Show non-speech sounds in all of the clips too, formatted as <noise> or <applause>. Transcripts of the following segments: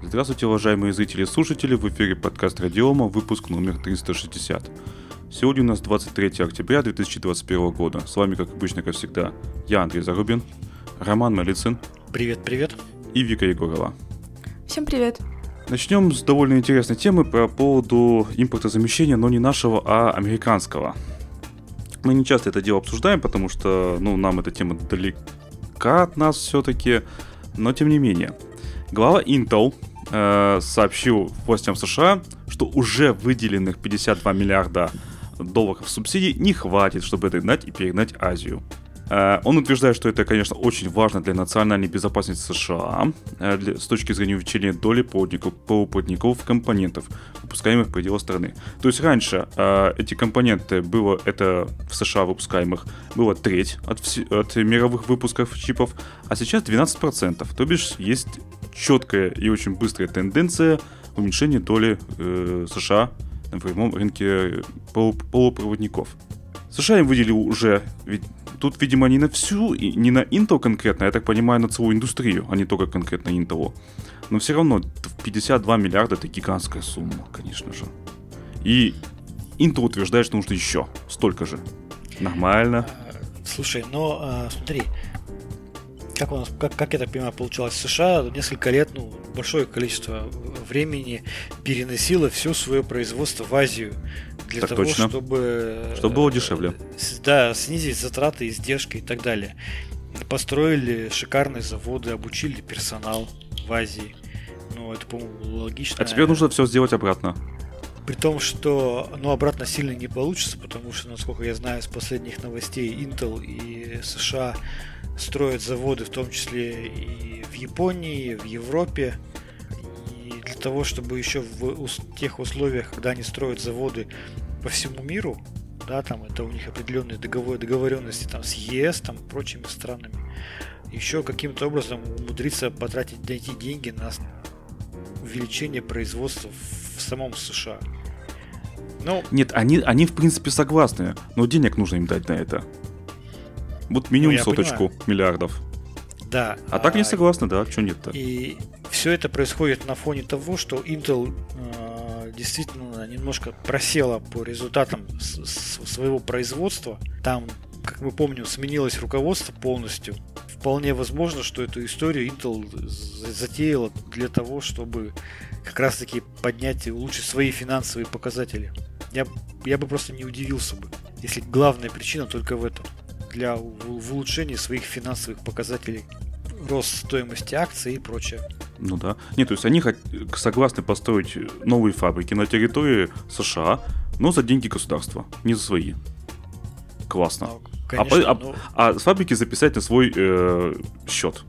Здравствуйте, уважаемые зрители и слушатели, в эфире подкаст Радиома, выпуск номер 360. Сегодня у нас 23 октября 2021 года. С вами, как обычно, как всегда, я Андрей Зарубин, Роман Малицын. Привет, привет. И Вика Егорова. Всем привет. Начнем с довольно интересной темы по поводу импортозамещения, но не нашего, а американского. Мы не часто это дело обсуждаем, потому что ну, нам эта тема далека от нас все-таки, но тем не менее. Глава Intel э, сообщил властям США, что уже выделенных 52 миллиарда долларов субсидий не хватит, чтобы догнать и перегнать Азию. Э, он утверждает, что это, конечно, очень важно для национальной безопасности США э, с точки зрения увеличения доли проводников, полупроводников компонентов, выпускаемых в пределах страны. То есть раньше эти компоненты было, это в США выпускаемых, было треть от, от мировых выпусков чипов, а сейчас 12%. То бишь есть четкая и очень быстрая тенденция уменьшения доли э, США на прямом рынке полупроводников. США им выделил уже, ведь тут, видимо, не на всю, не на Intel конкретно, я так понимаю, на целую индустрию, а не только конкретно Intel. Но все равно 52 миллиарда это гигантская сумма, конечно же. И Intel утверждает, что нужно еще столько же. Нормально. Слушай, но а, смотри, как, у нас, как, как я так понимаю, получалось в США, несколько лет, ну, большое количество времени переносило все свое производство в Азию. Для так того, точно. чтобы... Чтобы было дешевле. Да, снизить затраты, издержки и так далее. Построили шикарные заводы, обучили персонал в Азии. Ну, это, по-моему, логично. А теперь нужно все сделать обратно. При том, что ну, обратно сильно не получится, потому что, насколько я знаю, с последних новостей Intel и США строят заводы, в том числе и в Японии, и в Европе. И для того, чтобы еще в тех условиях, когда они строят заводы по всему миру, да, там это у них определенные договор, договоренности там с ЕС, там прочими странами, еще каким-то образом умудриться потратить, найти деньги на увеличение производства в самом США. Ну, Нет, они, они в принципе согласны, но денег нужно им дать на это. Вот минимум ну, соточку понимаю. миллиардов. Да. А, а так не согласны, да, что нет-то? И все это происходит на фоне того, что Intel э, действительно немножко просела по результатам с, с своего производства. Там, как мы помним, сменилось руководство полностью. Вполне возможно, что эту историю Intel затеяла для того, чтобы как раз таки поднять и улучшить свои финансовые показатели. Я, я бы просто не удивился бы, если главная причина только в этом для в улучшения своих финансовых показателей, рост стоимости акций и прочее. Ну да. Нет, то есть они согласны построить новые фабрики на территории США, но за деньги государства, не за свои. Классно. Ну, конечно, а, но... а, а с фабрики записать на свой э, счет.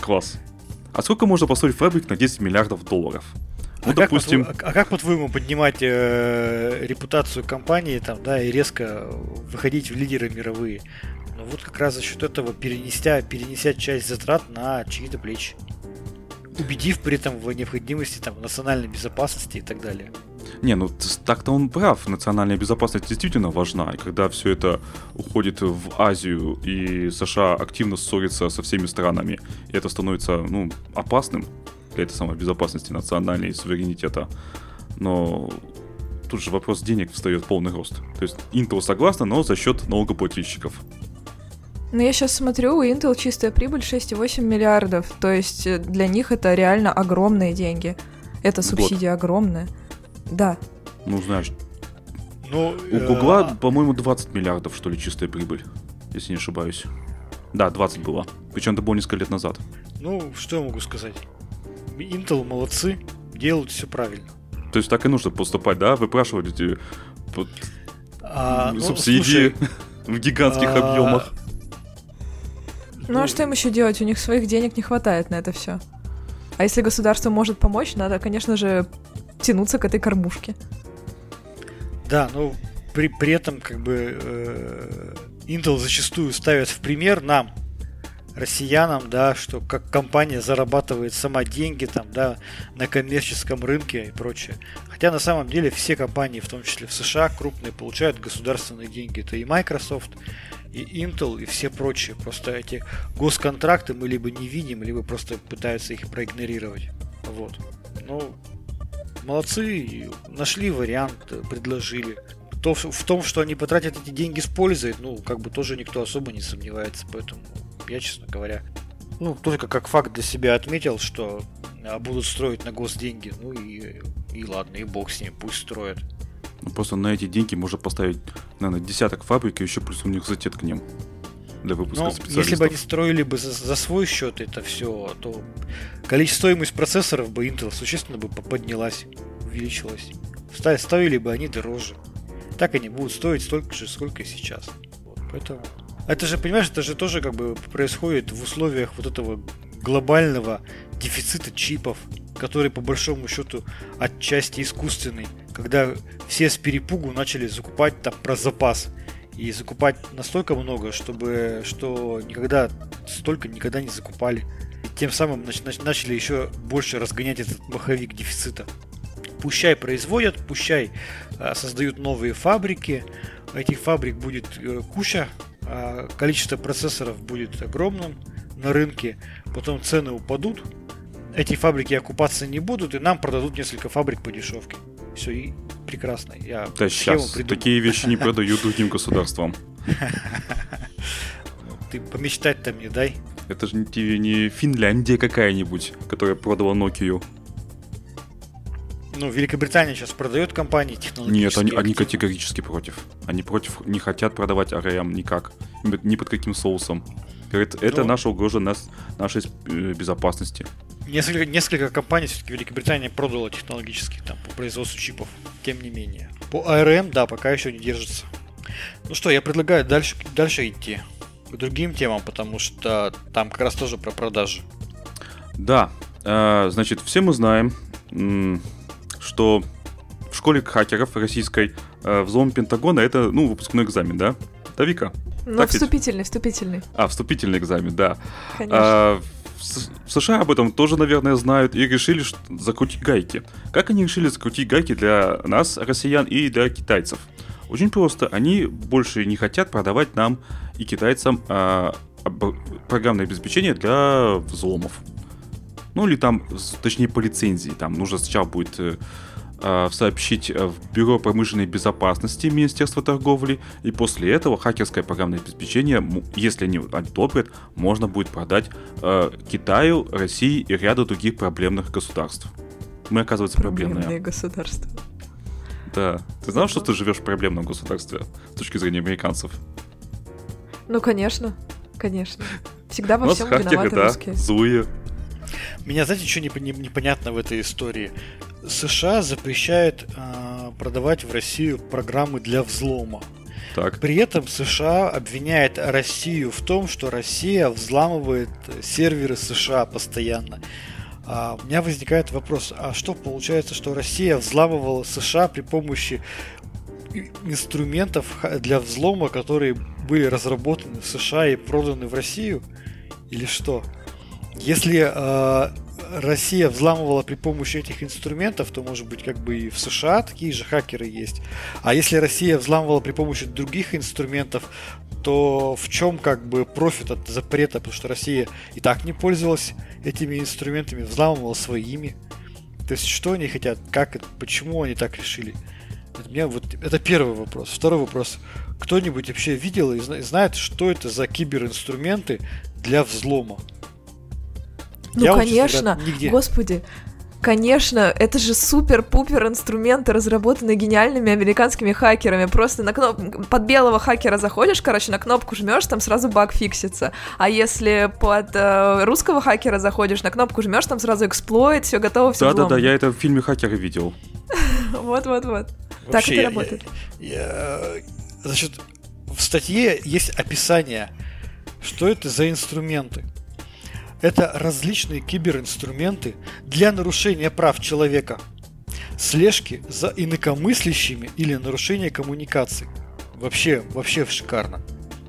Класс. А сколько можно построить фабрик на 10 миллиардов долларов? Ну, а допустим... Как, а как, по-твоему, поднимать э, репутацию компании там, да, и резко выходить в лидеры мировые? Ну вот как раз за счет этого перенеся, перенеся часть затрат на чьи-то плечи. Убедив при этом в необходимости там, национальной безопасности и так далее. Не, ну так-то он прав. Национальная безопасность действительно важна. И когда все это уходит в Азию и США активно ссорится со всеми странами, и это становится ну, опасным, какая-то самой безопасности национальной и суверенитета. Но тут же вопрос денег встает в полный рост. То есть Intel согласна, но за счет налогоплательщиков. Ну, я сейчас смотрю, у Intel чистая прибыль 6,8 миллиардов. То есть э, для них это реально огромные деньги. Это субсидия Год. огромная. Да. Ну, знаешь, ну, у Гугла, э... по-моему, 20 миллиардов, что ли, чистая прибыль, если не ошибаюсь. Да, 20 было. Причем это было несколько лет назад. Ну, что я могу сказать? Intel молодцы, делают все правильно. То есть так и нужно поступать, да? Выпрашивать эти под... а, ну, субсидии слушай, в гигантских а... объемах. Ну а что им еще делать? У них своих денег не хватает на это все. А если государство может помочь, надо, конечно же, тянуться к этой кормушке. Да, но при, при этом как бы э, Intel зачастую ставят в пример нам, россиянам, да, что как компания зарабатывает сама деньги там, да, на коммерческом рынке и прочее. Хотя на самом деле все компании, в том числе в США, крупные, получают государственные деньги. Это и Microsoft, и Intel, и все прочие. Просто эти госконтракты мы либо не видим, либо просто пытаются их проигнорировать. Вот. Ну, молодцы, нашли вариант, предложили. То, в том, что они потратят эти деньги с пользой, ну, как бы тоже никто особо не сомневается, поэтому я, честно говоря, ну, только как факт для себя отметил, что а, будут строить на госденьги, ну и, и ладно, и бог с ним, пусть строят. Ну, просто на эти деньги можно поставить, наверное, десяток фабрик и еще плюс университет к ним для выпуска Но специалистов. Если бы они строили бы за, за свой счет это все, то количество стоимость процессоров бы Intel существенно бы поднялась, увеличилась. Ставили бы они дороже. Так они будут стоить столько же, сколько и сейчас. Вот, поэтому... Это же, понимаешь, это же тоже как бы происходит в условиях вот этого глобального дефицита чипов, который по большому счету отчасти искусственный, когда все с перепугу начали закупать там про запас и закупать настолько много, чтобы что никогда столько никогда не закупали. И тем самым нач- начали еще больше разгонять этот маховик дефицита. Пущай производят, пущай э, создают новые фабрики. Этих фабрик будет э, куча, э, количество процессоров будет огромным на рынке, потом цены упадут, эти фабрики окупаться не будут, и нам продадут несколько фабрик по дешевке. Все, и прекрасно. Я да сейчас придумал. такие вещи не продают <laughs> другим государствам. Ты помечтать-то мне дай. Это же не, не Финляндия какая-нибудь, которая продала Nokia. Ну, Великобритания сейчас продает компании технологические. Нет, они, они категорически против. Они против, не хотят продавать ARM никак. Ни под каким соусом. Говорит, это ну, наша угроза нас, нашей э, безопасности. Несколько, несколько компаний все-таки Великобритания продала технологически там по производству чипов, тем не менее. По ARM, да, пока еще не держится. Ну что, я предлагаю дальше, дальше идти к другим темам, потому что там как раз тоже про продажи. Да, э, значит, все мы знаем, что в школе хакеров российской э, взлом Пентагона это, ну, выпускной экзамен, да? Да, Вика? Ну, так вступительный, ведь? вступительный. А, вступительный экзамен, да. Конечно. А, в США об этом тоже, наверное, знают и решили закрутить гайки. Как они решили закрутить гайки для нас, россиян, и для китайцев? Очень просто. Они больше не хотят продавать нам и китайцам а, программное обеспечение для взломов. Ну или там, точнее, по лицензии. Там нужно сначала будет э, Э, сообщить э, в Бюро промышленной безопасности Министерства торговли, и после этого хакерское программное обеспечение, если они одобрят, можно будет продать э, Китаю, России и ряду других проблемных государств. Мы, оказывается, проблемные. Проблемные государства. Да. Ты знал, что ты живешь в проблемном государстве с точки зрения американцев? Ну, конечно. Конечно. Всегда во всем виноваты да, русские. Злые. Меня, знаете, что непонятно в этой истории? США запрещает э, продавать в Россию программы для взлома. Так. При этом США обвиняет Россию в том, что Россия взламывает серверы США постоянно. А у меня возникает вопрос, а что получается, что Россия взламывала США при помощи инструментов для взлома, которые были разработаны в США и проданы в Россию? Или что? Если э, Россия взламывала при помощи этих инструментов, то, может быть, как бы и в США такие же хакеры есть. А если Россия взламывала при помощи других инструментов, то в чем как бы профит от запрета? Потому что Россия и так не пользовалась этими инструментами, взламывала своими. То есть что они хотят, как почему они так решили? Это, меня вот, это первый вопрос. Второй вопрос. Кто-нибудь вообще видел и знает, что это за киберинструменты для взлома? Ну, Я конечно, нигде... господи. Конечно, это же супер-пупер инструменты, разработанные гениальными американскими хакерами. Просто на кноп... под белого хакера заходишь, короче, на кнопку жмешь, там сразу баг фиксится. А если под э, русского хакера заходишь, на кнопку жмешь, там сразу эксплойт, все готово, все Да-да-да, я это в фильме хакеры видел. <laughs> Вот-вот-вот. Так это работает. Значит, в статье есть описание, что это за инструменты. Это различные киберинструменты для нарушения прав человека, слежки за инакомыслящими или нарушения коммуникаций. Вообще, вообще шикарно.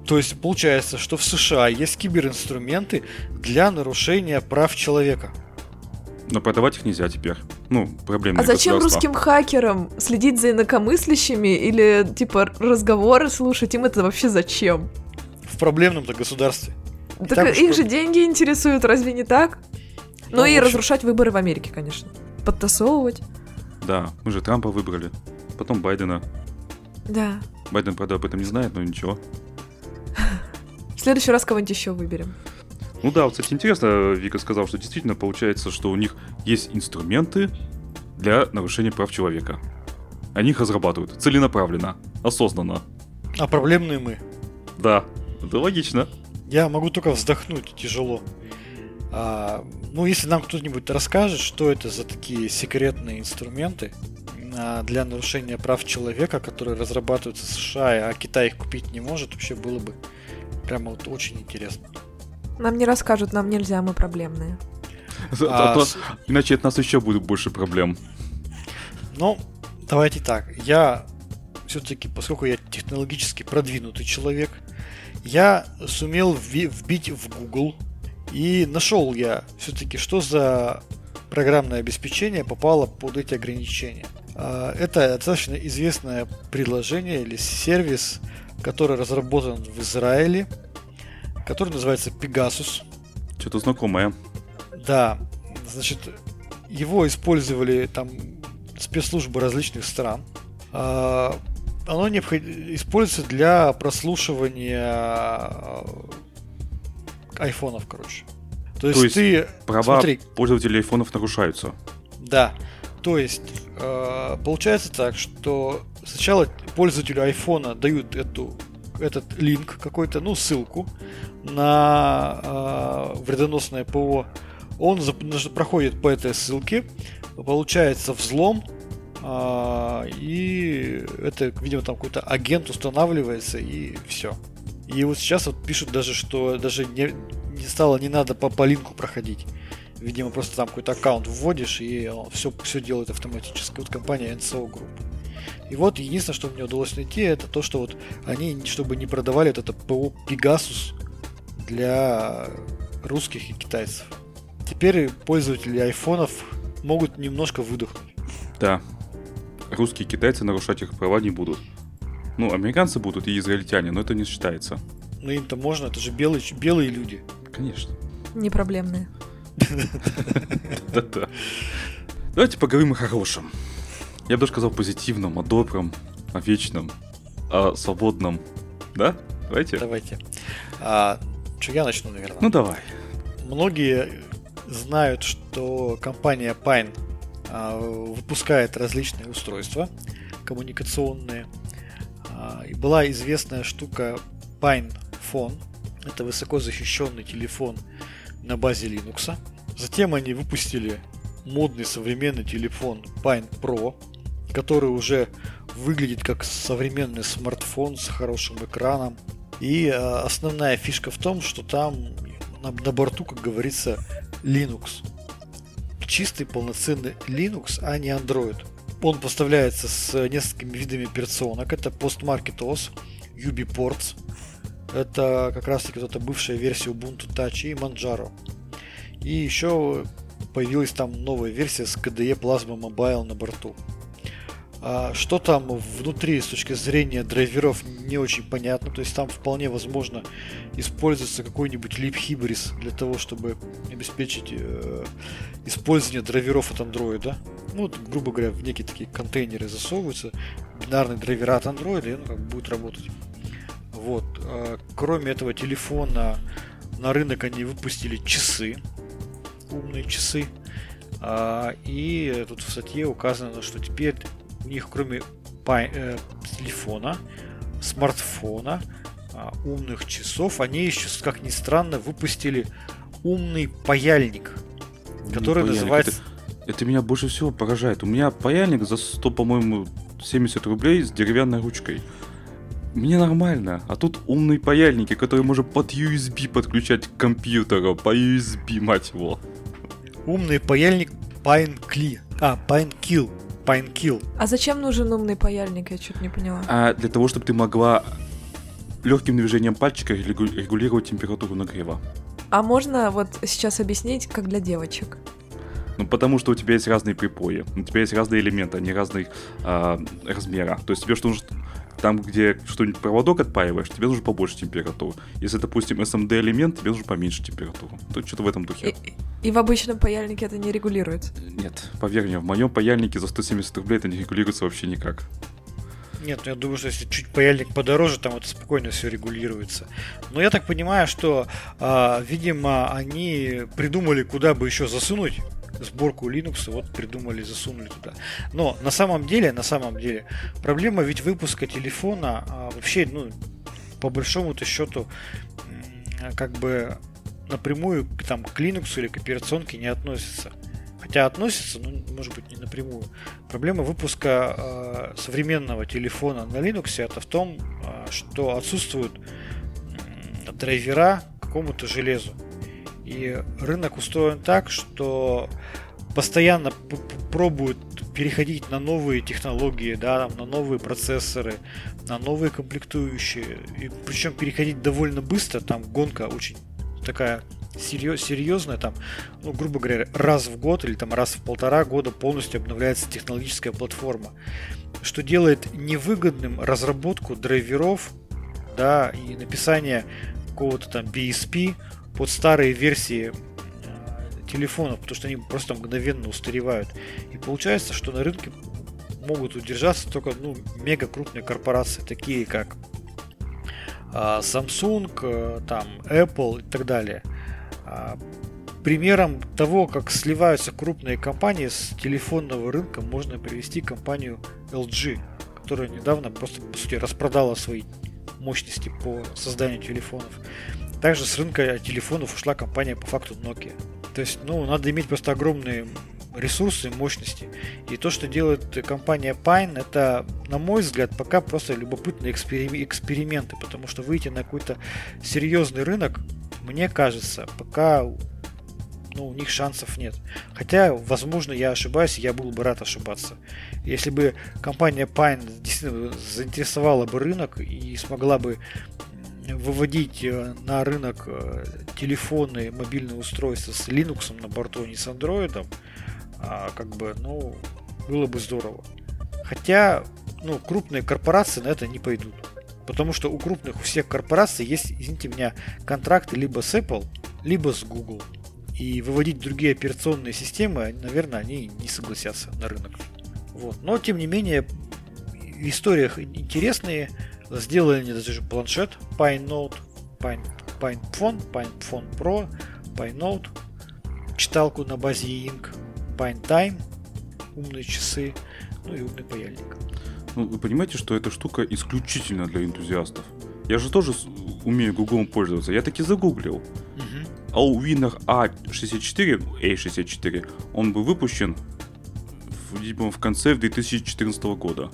То есть получается, что в США есть киберинструменты для нарушения прав человека. Но продавать их нельзя теперь. Ну, проблема. А зачем русским хакерам следить за инакомыслящими или типа разговоры слушать? Им это вообще зачем? В проблемном-то государстве. Так их что... же деньги интересуют, разве не так? Ну, ну и разрушать выборы в Америке, конечно. подтасовывать. Да, мы же Трампа выбрали, потом Байдена. Да. Байден, правда, об этом не знает, но ничего. В следующий раз кого-нибудь еще выберем. Ну да, вот, кстати, интересно, Вика сказал, что действительно получается, что у них есть инструменты для нарушения прав человека. Они их разрабатывают целенаправленно, осознанно. А проблемные мы. Да, это логично. Я могу только вздохнуть тяжело. А, ну, если нам кто-нибудь расскажет, что это за такие секретные инструменты а, для нарушения прав человека, которые разрабатываются в США, а Китай их купить не может, вообще было бы прямо вот очень интересно. Нам не расскажут, нам нельзя, мы проблемные. А, а, с... Иначе от нас еще будет больше проблем. Ну, давайте так. Я все-таки, поскольку я технологически продвинутый человек, я сумел вбить в Google и нашел я все-таки, что за программное обеспечение попало под эти ограничения. А, это достаточно известное приложение или сервис, который разработан в Израиле, который называется Pegasus. Что-то знакомое. Да, значит, его использовали там спецслужбы различных стран. Оно необход... используется для прослушивания а, айфонов, короче. То есть, То есть ты права смотри, пользователей айфонов нарушаются. Да. То есть э, получается так, что сначала пользователю айфона дают эту этот линк какой-то, ну ссылку на э, вредоносное ПО. Он проходит по этой ссылке, получается взлом, э, и это, видимо, там какой-то агент устанавливается, и все. И вот сейчас вот пишут даже, что даже не, не стало, не надо по, по линку проходить. Видимо, просто там какой-то аккаунт вводишь, и все, все делает автоматически. Вот компания NSO Group. И вот единственное, что мне удалось найти, это то, что вот они, чтобы не продавали вот это ПО Pegasus для русских и китайцев. Теперь пользователи айфонов могут немножко выдохнуть. Да. Русские и китайцы нарушать их права не будут. Ну, американцы будут и израильтяне, но это не считается. Ну, им-то можно, это же белые, белые люди. Конечно. Не проблемные. <laughs> Да-да. Давайте поговорим о хорошем. Я бы даже сказал позитивном, о добром, о вечном, о свободном. Да? Давайте? Давайте. А, что, я начну, наверное. Ну, давай. Многие знают, что компания Pine выпускает различные устройства коммуникационные, а, и была известная штука Pine Phone. Это высоко защищенный телефон на базе Linux. Затем они выпустили модный современный телефон Pine Pro, который уже выглядит как современный смартфон с хорошим экраном. И а, основная фишка в том, что там на борту, как говорится, Linux. Чистый полноценный Linux, а не Android. Он поставляется с несколькими видами операционок. Это Postmarket OS, UbiPorts. Это как раз таки вот эта бывшая версия Ubuntu Touch и Manjaro. И еще появилась там новая версия с KDE Plasma Mobile на борту. А что там внутри с точки зрения драйверов не очень понятно. То есть там вполне возможно используется какой-нибудь libhybris для того, чтобы обеспечить э, использование драйверов от андроида. Ну, вот, грубо говоря, в некие такие контейнеры засовываются, бинарные драйвера от андроида, и он как будет работать. Вот. А, кроме этого телефона на рынок они выпустили часы, умные часы. А, и тут в статье указано, что теперь у них кроме э, телефона, смартфона, э, умных часов, они еще, как ни странно, выпустили умный паяльник, который паяльник. называется... Это, это меня больше всего поражает. У меня паяльник за 100, по-моему, 70 рублей с деревянной ручкой. Мне нормально, а тут умные паяльники, которые можно под USB подключать к компьютеру, по USB, мать его. Умный паяльник Pine Key. А, Pine Kill. Пайнкил. А зачем нужен умный паяльник? Я что-то не поняла. А для того, чтобы ты могла легким движением пальчика регулировать температуру нагрева. А можно вот сейчас объяснить, как для девочек? Ну, потому что у тебя есть разные припои, у тебя есть разные элементы, они разных э, размера. То есть тебе что нужно там, где что-нибудь проводок отпаиваешь, тебе нужно побольше температуры. Если, допустим, SMD элемент, тебе нужно поменьше температуру. То что-то в этом духе. И в обычном паяльнике это не регулируется? Нет, поверь мне, в моем паяльнике за 170 рублей это не регулируется вообще никак. Нет, ну я думаю, что если чуть паяльник подороже, там это спокойно все регулируется. Но я так понимаю, что, а, видимо, они придумали, куда бы еще засунуть сборку Linux, вот придумали, засунули туда. Но на самом деле, на самом деле, проблема ведь выпуска телефона а, вообще, ну, по большому-то счету, как бы напрямую там, к Linux или к операционке не относится. Хотя относится, но может быть не напрямую. Проблема выпуска э, современного телефона на Linux это в том, э, что отсутствуют э, драйвера какому-то железу. И рынок устроен так, что постоянно пробуют переходить на новые технологии, да, на новые процессоры, на новые комплектующие. И причем переходить довольно быстро, там гонка очень такая серьез, серьезная, там, ну, грубо говоря, раз в год или там раз в полтора года полностью обновляется технологическая платформа, что делает невыгодным разработку драйверов, да, и написание какого-то там BSP под старые версии э, телефонов, потому что они просто мгновенно устаревают. И получается, что на рынке могут удержаться только ну, мега крупные корпорации, такие как Samsung, э, там, Apple и так далее. А, примером того, как сливаются крупные компании с телефонного рынка, можно привести компанию LG, которая недавно просто, по сути, распродала свои мощности по созданию телефонов. Также с рынка телефонов ушла компания по факту Nokia. То есть, ну, надо иметь просто огромные ресурсы, мощности. И то, что делает компания Pine, это, на мой взгляд, пока просто любопытные эксперименты, потому что выйти на какой-то серьезный рынок, мне кажется, пока ну, у них шансов нет. Хотя, возможно, я ошибаюсь, я был бы рад ошибаться. Если бы компания Pine действительно заинтересовала бы рынок и смогла бы выводить э, на рынок э, телефоны, мобильные устройства с Linux на борту, а не с Android, а, как бы, ну, было бы здорово. Хотя, ну, крупные корпорации на это не пойдут. Потому что у крупных, у всех корпораций есть, извините меня, контракты либо с Apple, либо с Google. И выводить другие операционные системы, наверное, они не согласятся на рынок. Вот. Но, тем не менее, в историях интересные. Сделали они даже планшет Pine Note, Pine, Pine Phone, Pine Phone Pro, Pine Note, читалку на базе E-Ink, Pine Time, умные часы, ну и умный паяльник. Ну, вы понимаете, что эта штука исключительно для энтузиастов. Я же тоже умею гуглом пользоваться. Я таки загуглил. Угу. А у Winner A64, A64, он был выпущен в, в конце 2014 года.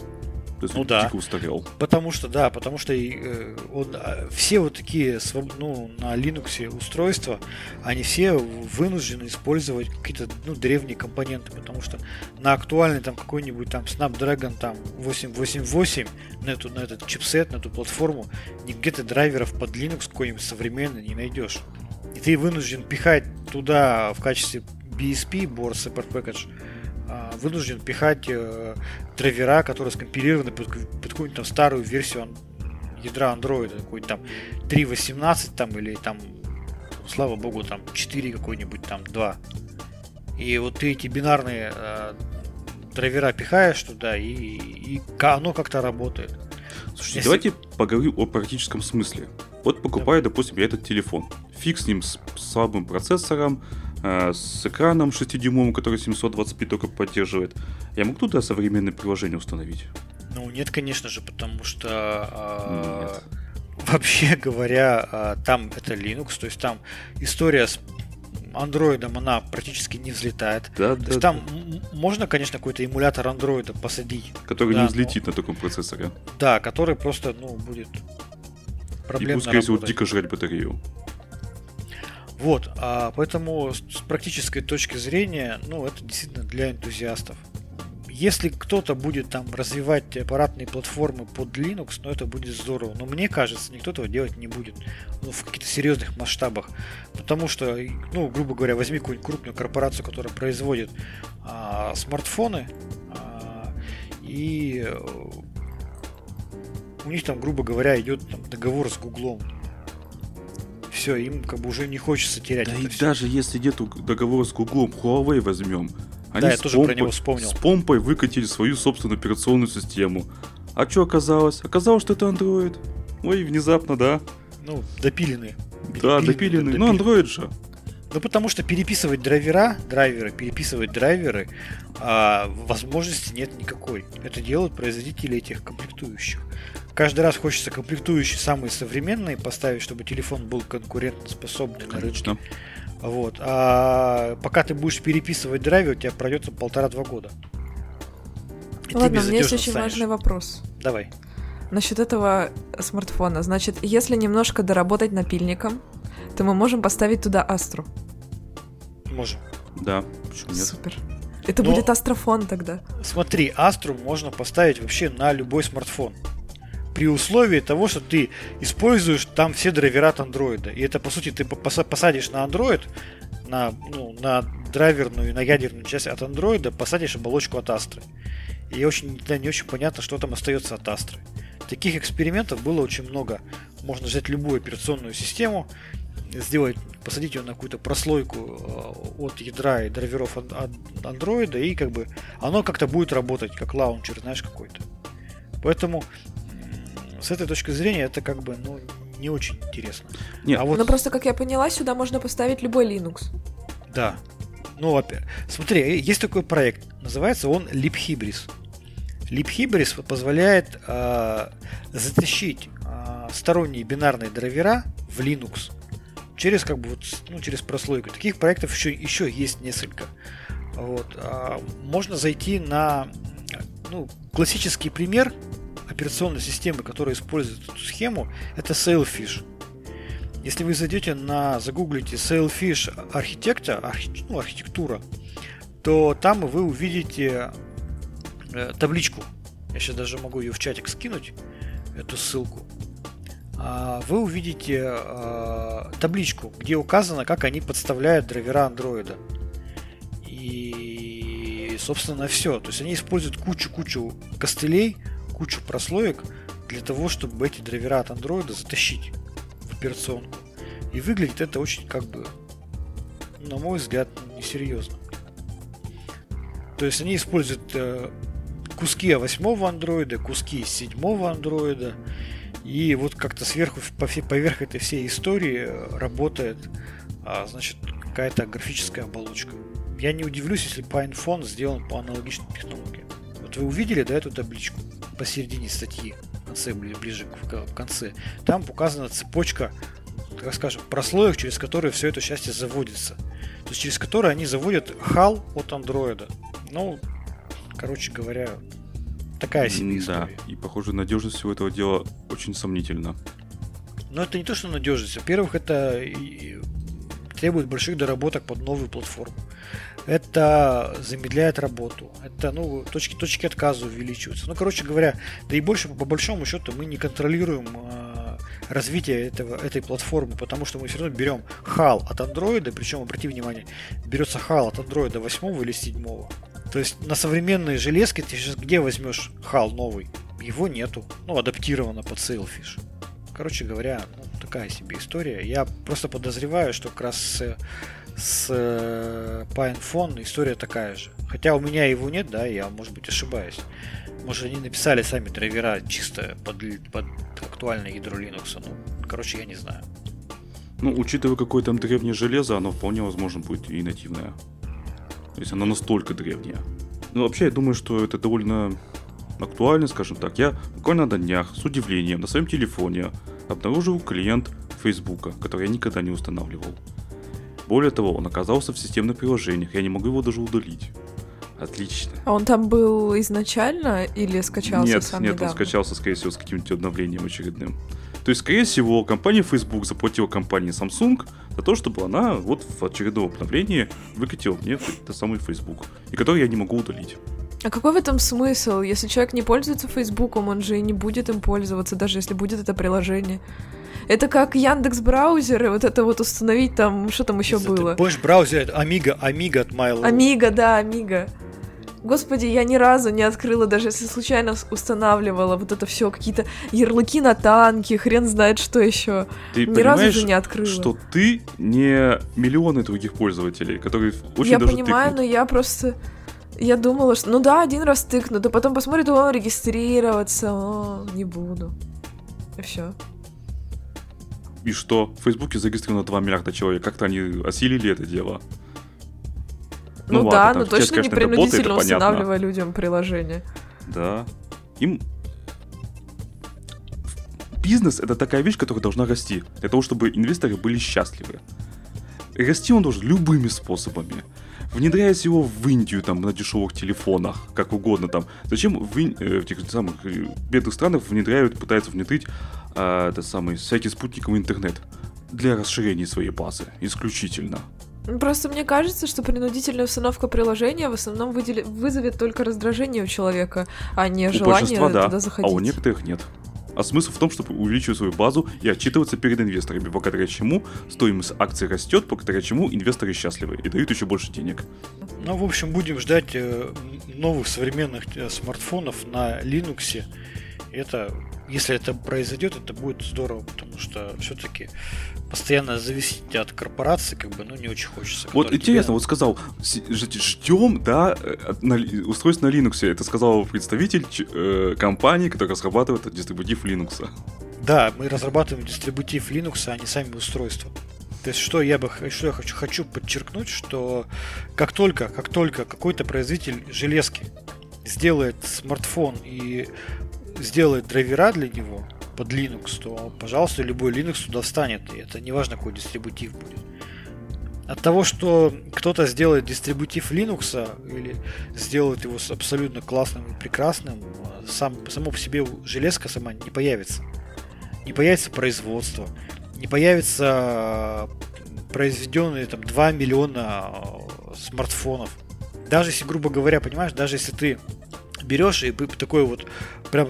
То есть ну да. дико устарел. Потому что, да, потому что э, он, а, все вот такие ну, на Linux устройства, они все вынуждены использовать какие-то ну, древние компоненты, потому что на актуальный там какой-нибудь там Snapdragon там 888 на, эту, на этот чипсет, на эту платформу, нигде ты драйверов под Linux какой-нибудь современный не найдешь. И ты вынужден пихать туда в качестве BSP, Board Support Package, вынужден пихать э, драйвера, которые скомпилированы под, под какую-нибудь там старую версию ядра Android, какой-нибудь там 3.18 там или там, слава богу, там 4 какой-нибудь там 2. И вот ты эти бинарные э, драйвера пихаешь туда, и, и оно как-то работает. Слушайте, Если... давайте поговорим о практическом смысле. Вот покупаю, да. допустим, я этот телефон. Фиг с ним с слабым процессором, Э, с экраном 6-дюймовым, который 720p только поддерживает. Я могу туда современное приложение установить? Ну, нет, конечно же, потому что э, вообще <laughs> говоря, э, там это Linux, то есть там история с андроидом она практически не взлетает. Да, То да, есть там да. можно, конечно, какой-то эмулятор андроида посадить. Который да, не взлетит но... на таком процессоре. Да, который просто, ну, будет проблемно И скорее всего, дико жрать батарею. Вот, а поэтому с практической точки зрения, ну, это действительно для энтузиастов. Если кто-то будет там развивать аппаратные платформы под Linux, ну это будет здорово. Но мне кажется, никто этого делать не будет ну, в каких-то серьезных масштабах. Потому что, ну, грубо говоря, возьми какую-нибудь крупную корпорацию, которая производит а, смартфоны, а, и э, у них там, грубо говоря, идет там, договор с Гуглом все, им как бы уже не хочется терять. Да и все. даже если нету договора с Google, Huawei возьмем. Они да, я тоже помпой, про него вспомнил. С помпой выкатили свою собственную операционную систему. А что оказалось? Оказалось, что это Android. Ой, внезапно, да. Ну, допиленные. Да, допиленные. Ну, Android же. Ну, потому что переписывать драйвера, драйверы, переписывать драйверы, а возможности нет никакой. Это делают производители этих комплектующих. Каждый раз хочется комплектующие самые современные поставить, чтобы телефон был конкурентоспособный на рынке. Вот. А пока ты будешь переписывать драйвер, у тебя пройдется полтора-два года. И Ладно, у меня есть очень станешь. важный вопрос. Давай. Насчет этого смартфона. Значит, если немножко доработать напильником, то мы можем поставить туда Астру. Можем. Да, почему нет? Супер. Это Но, будет Астрофон тогда. Смотри, Астру можно поставить вообще на любой смартфон. При условии того, что ты используешь там все драйвера от андроида. И это, по сути, ты посадишь на Android, на, ну, на драйверную и на ядерную часть от андроида, посадишь оболочку от Астры. И очень, да, не очень понятно, что там остается от Астры. Таких экспериментов было очень много. Можно взять любую операционную систему, сделать, посадить ее на какую-то прослойку э, от ядра и драйверов от андроида, и как бы оно как-то будет работать, как лаунчер, знаешь, какой-то. Поэтому с этой точки зрения это как бы, ну, не очень интересно. Нет. А вот... Ну просто, как я поняла, сюда можно поставить любой Linux. Да. Ну, опять, смотри, есть такой проект, называется он LibHybris. LibHybris позволяет э, затащить э, сторонние бинарные драйвера в Linux через как бы вот, ну, через прослойку. Таких проектов еще, еще есть несколько. Вот. А, можно зайти на ну, классический пример операционной системы, которая использует эту схему, это Sailfish. Если вы зайдете на, загуглите Sailfish архитекта, архи, ну, архитектура, то там вы увидите э, табличку. Я сейчас даже могу ее в чатик скинуть, эту ссылку. А, вы увидите а, табличку, где указано, как они подставляют драйвера андроида. И, собственно, все. То есть они используют кучу-кучу костылей, кучу прослоек для того, чтобы эти драйвера от андроида затащить в операционку. И выглядит это очень, как бы, на мой взгляд, несерьезно. То есть они используют э, куски восьмого андроида, куски седьмого андроида, и вот как-то сверху, поверх этой всей истории э, работает, а, значит, какая-то графическая оболочка. Я не удивлюсь, если PinePhone сделан по аналогичной технологии. Вот вы увидели, да, эту табличку посередине статьи, в конце, ближе к конце. Там указана цепочка, так скажем, прослоек, через которые все это счастье заводится. То есть через которые они заводят HAL от андроида. Ну, короче говоря, Такая себе история. Да, и похоже, надежность всего этого дела очень сомнительна. Но это не то, что надежность. Во-первых, это требует больших доработок под новую платформу. Это замедляет работу. Это, ну, точки, точки отказа увеличиваются. Ну, короче говоря, да и больше, по большому счету, мы не контролируем э, развитие этого, этой платформы, потому что мы все равно берем HAL от андроида, причем, обрати внимание, берется HAL от андроида 8 или 7. То есть на современные железки ты сейчас где возьмешь хал новый? Его нету. Ну, адаптировано под Sailfish. Короче говоря, ну, такая себе история. Я просто подозреваю, что как раз с, с э, PinePhone история такая же. Хотя у меня его нет, да, я, может быть, ошибаюсь. Может, они написали сами драйвера чисто под, под актуальное ядро Linux. Ну, короче, я не знаю. Ну, учитывая какое там древнее железо, оно вполне возможно будет и нативное. То есть она настолько древняя. Ну, вообще, я думаю, что это довольно актуально, скажем так. Я буквально на днях с удивлением на своем телефоне обнаружил клиент Фейсбука, который я никогда не устанавливал. Более того, он оказался в системных приложениях, я не могу его даже удалить. Отлично. А он там был изначально или скачался нет, сам Нет, недавно? он скачался, скорее всего, с каким-нибудь обновлением очередным. То есть, скорее всего, компания Facebook заплатила компании Samsung за то, чтобы она вот в очередном обновлении выкатила мне этот самый Facebook, и который я не могу удалить. А какой в этом смысл? Если человек не пользуется Фейсбуком, он же и не будет им пользоваться, даже если будет это приложение. Это как Яндекс браузер, и вот это вот установить там, что там еще это, было. Помнишь, браузер, Amiga, Amiga от Milo. Amiga, да, Amiga. Господи, я ни разу не открыла, даже если случайно устанавливала вот это все, какие-то ярлыки на танки, хрен знает что еще. Ты ни разу же не открыла. что ты не миллионы других пользователей, которые очень Я даже понимаю, тыкнут. но я просто... Я думала, что ну да, один раз тыкну, то потом посмотрит, о, регистрироваться, о, не буду. И все. И что? В Фейсбуке зарегистрировано 2 миллиарда человек. Как-то они осилили это дело. Ну, ну да, ладно, но точно часть, конечно, не принудительно работает, устанавливая людям приложение. Да. Им бизнес это такая вещь, которая должна расти. Для того, чтобы инвесторы были счастливы. И расти он должен любыми способами. Внедряясь его в Индию, там, на дешевых телефонах, как угодно там. Зачем в, Ин... э, в тех самых э, бедных странах внедряют, пытаются внедрить э, этот самый всякий спутниковый интернет для расширения своей базы исключительно. Просто мне кажется, что принудительная установка приложения в основном выдели... вызовет только раздражение у человека, а не у желание да, туда заходить. А у некоторых нет. А смысл в том, чтобы увеличивать свою базу и отчитываться перед инвесторами, благодаря чему стоимость акций растет, благодаря чему инвесторы счастливы и дают еще больше денег. Ну, в общем, будем ждать э, новых современных э, смартфонов на Linux. Это, если это произойдет, это будет здорово, потому что все-таки постоянно зависеть от корпорации, как бы, ну, не очень хочется. Вот интересно, тебе... вот сказал, ждем, да, э, на, устройство на Linux. Это сказал представитель э, компании, которая разрабатывает дистрибутив Linux. Да, мы разрабатываем дистрибутив Linux, а не сами устройства. То есть, что я бы что я хочу, хочу подчеркнуть, что как только, как только какой-то производитель железки сделает смартфон и сделает драйвера для него, под Linux, то, пожалуйста, любой Linux туда встанет. И это не важно, какой дистрибутив будет. От того, что кто-то сделает дистрибутив Linux или сделает его абсолютно классным и прекрасным, сам, само по себе железка сама не появится. Не появится производство, не появится произведенные там 2 миллиона э, смартфонов. Даже если, грубо говоря, понимаешь, даже если ты берешь и такой вот прям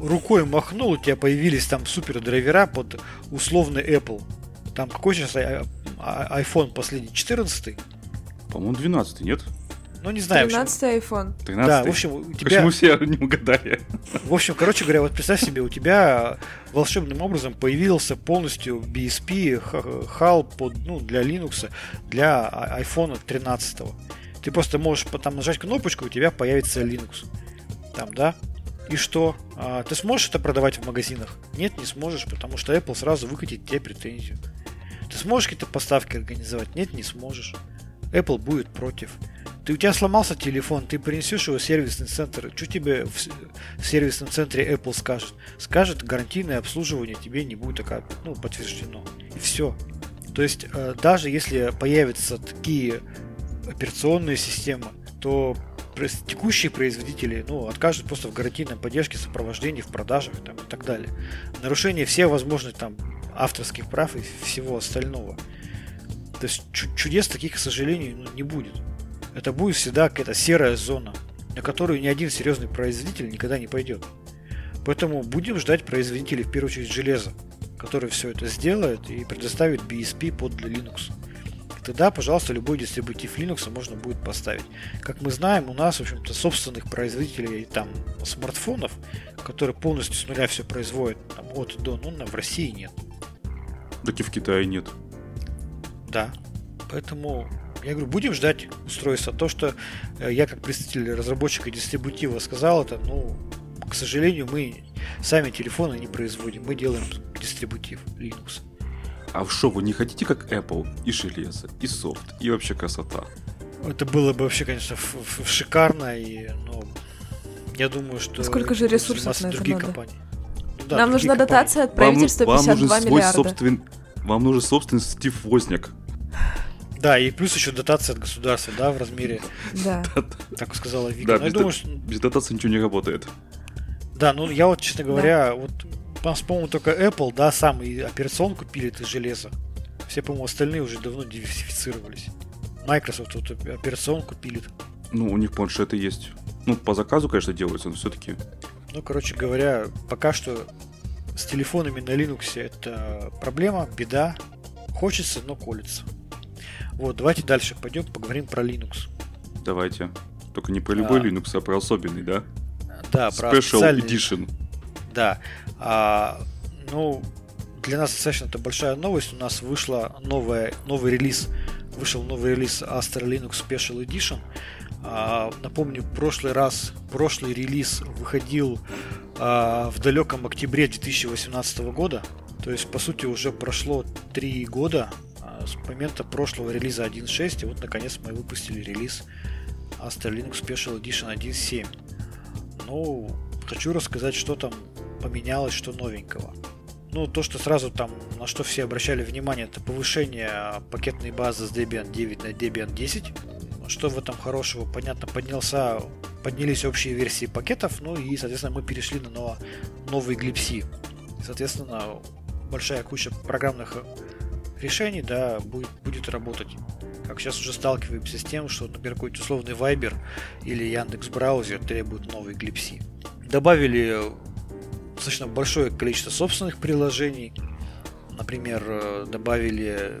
рукой махнул, у тебя появились там супер драйвера под условный Apple. Там какой сейчас iPhone последний? 14 По-моему, 12 нет? Ну, не знаю. 13 iPhone. 13 Да, в общем, у тебя... Почему все не угадали? В общем, короче говоря, вот представь себе, у тебя волшебным образом появился полностью BSP, HAL под, ну, для Linux, для iPhone 13. Ты просто можешь там нажать кнопочку, у тебя появится Linux. Там, да? И что? А, ты сможешь это продавать в магазинах? Нет, не сможешь, потому что Apple сразу выкатит тебе претензию. Ты сможешь какие-то поставки организовать? Нет, не сможешь. Apple будет против. Ты у тебя сломался телефон, ты принесешь его в сервисный центр. Что тебе в, в сервисном центре Apple скажет? Скажет, гарантийное обслуживание тебе не будет такая, ну, подтверждено. И все. То есть, э, даже если появятся такие операционные системы, то текущие производители ну, откажут просто в гарантийной поддержке, сопровождении, в продажах там, и так далее. Нарушение всех возможных там авторских прав и всего остального. То есть чудес таких, к сожалению, ну, не будет. Это будет всегда какая-то серая зона, на которую ни один серьезный производитель никогда не пойдет. Поэтому будем ждать производителей, в первую очередь, железа, который все это сделает и предоставит BSP под Linux тогда, пожалуйста, любой дистрибутив Linux можно будет поставить. Как мы знаем, у нас, в общем-то, собственных производителей там смартфонов, которые полностью с нуля все производят там, от до, ну, в России нет. Так и в Китае нет. Да. Поэтому я говорю, будем ждать устройства. То, что э, я как представитель разработчика дистрибутива сказал, это, ну, к сожалению, мы сами телефоны не производим, мы делаем дистрибутив Linux. А что, вы не хотите как Apple? И железо, и софт, и вообще красота. Это было бы вообще, конечно, шикарно, и, ну, я думаю, что... Сколько же ресурсов на это надо? Компании. Ну, да, Нам нужна компании. дотация от правительства вам, 52 вам миллиарда. Собствен... Вам нужен собственный Стив Возняк. Да, и плюс еще дотация от государства, да, в размере. Да. Так сказала Вика. Да, без, думаю, что... без дотации ничего не работает. Да, ну я вот, честно говоря, вот нас, по-моему, только Apple, да, сам и операционку пилит из железа. Все, по-моему, остальные уже давно диверсифицировались. Microsoft вот операционку пилит. Ну, у них планшеты есть. Ну, по заказу, конечно, делаются, но все-таки. Ну, короче говоря, пока что с телефонами на Linux это проблема, беда. Хочется, но колется. Вот, давайте дальше пойдем поговорим про Linux. Давайте. Только не про любой а, Linux, а про особенный, да? Да, про Special Edition. Да. А, ну, для нас достаточно это большая новость. У нас вышла новая, новый релиз. Вышел новый релиз Astra Linux Special Edition. А, напомню, прошлый раз, прошлый релиз выходил а, в далеком октябре 2018 года. То есть, по сути, уже прошло 3 года а, с момента прошлого релиза 1.6, и вот, наконец, мы выпустили релиз Astra Linux Special Edition 1.7. Ну, хочу рассказать, что там поменялось, что новенького. Ну, то, что сразу там, на что все обращали внимание, это повышение пакетной базы с Debian 9 на Debian 10. Что в этом хорошего? Понятно, поднялся, поднялись общие версии пакетов, ну и, соответственно, мы перешли на новый glibc. Соответственно, большая куча программных решений, да, будет, будет работать. Как сейчас уже сталкиваемся с тем, что, например, какой-то условный Viber или Яндекс браузер требует новый glibc. Добавили достаточно большое количество собственных приложений. Например, э, добавили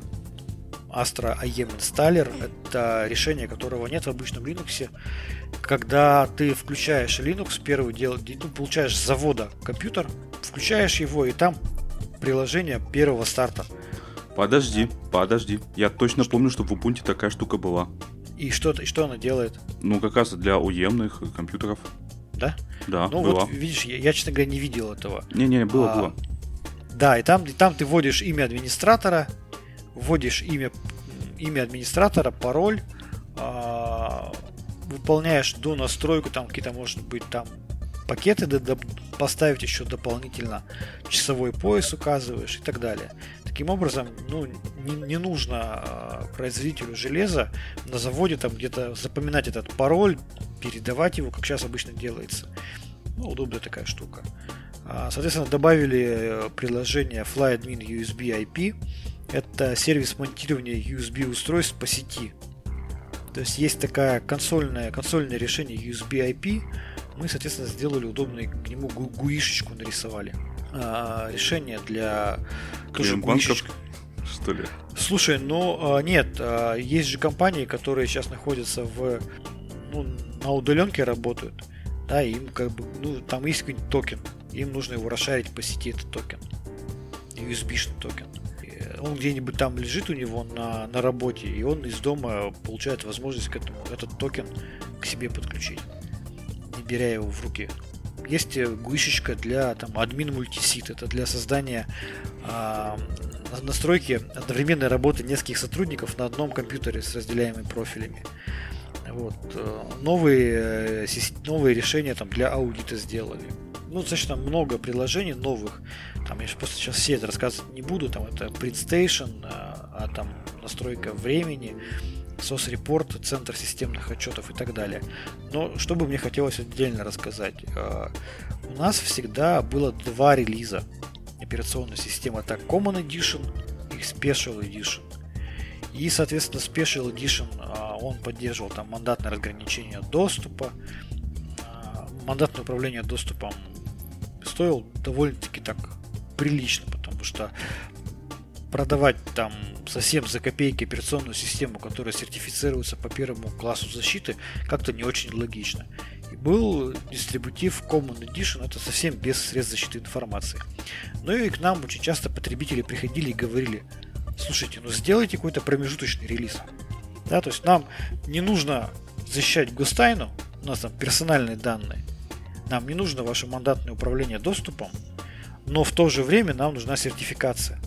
Astra IM Installer. Это решение, которого нет в обычном Linux. Когда ты включаешь Linux, первый дел, ну, получаешь с завода компьютер, включаешь его, и там приложение первого старта. Подожди, подожди. Я точно что? помню, что в Ubuntu такая штука была. И что, и что она делает? Ну, как раз для уемных компьютеров. Да? Да, Ну была. вот, видишь, я, я, честно говоря, не видел этого. Не-не, было, а, было. Да, и там, и там ты вводишь имя администратора, вводишь имя, имя администратора, пароль, а, выполняешь до настройку, там какие-то, может быть, там пакеты до, поставить еще дополнительно, часовой пояс указываешь и так далее. Таким образом, ну, не, не нужно а, производителю железа на заводе там где-то запоминать этот пароль, передавать его, как сейчас обычно делается. Ну, удобная такая штука. А, соответственно, добавили э, приложение FlyAdmin USB IP. Это сервис монтирования USB устройств по сети. То есть есть такая консольное, консольное решение USB IP. Мы, соответственно, сделали удобный к нему гуишечку нарисовали. А, решение для банков, что ли? Слушай, ну а, нет, а, есть же компании, которые сейчас находятся в ну, на удаленке работают, да, им как бы, ну, там есть какой-нибудь токен, им нужно его расшарить по сети, этот токен, USB-шный токен. Он где-нибудь там лежит у него на, на работе, и он из дома получает возможность к этому, этот токен к себе подключить, не беря его в руки есть э, GUI -шечка для там, admin multiseat. Это для создания э, настройки одновременной работы нескольких сотрудников на одном компьютере с разделяемыми профилями. Вот. Э, новые, э, новые решения там, для аудита сделали. Ну, достаточно много приложений новых. Там я просто сейчас все это рассказывать не буду. Там это PrintStation, а, а там настройка времени, SOS Report, центр системных отчетов и так далее. Но что бы мне хотелось отдельно рассказать. А, у нас всегда было два релиза операционной системы. Это Common Edition и Special Edition. И, соответственно, Special Edition, а, он поддерживал там мандатное разграничение доступа. А, мандатное управление доступом стоил довольно-таки так прилично, потому что продавать там совсем за копейки операционную систему, которая сертифицируется по первому классу защиты, как-то не очень логично. И был дистрибутив Common Edition, это совсем без средств защиты информации. Ну и к нам очень часто потребители приходили и говорили, слушайте, ну сделайте какой-то промежуточный релиз. Да, то есть нам не нужно защищать гостайну, у нас там персональные данные, нам не нужно ваше мандатное управление доступом, но в то же время нам нужна сертификация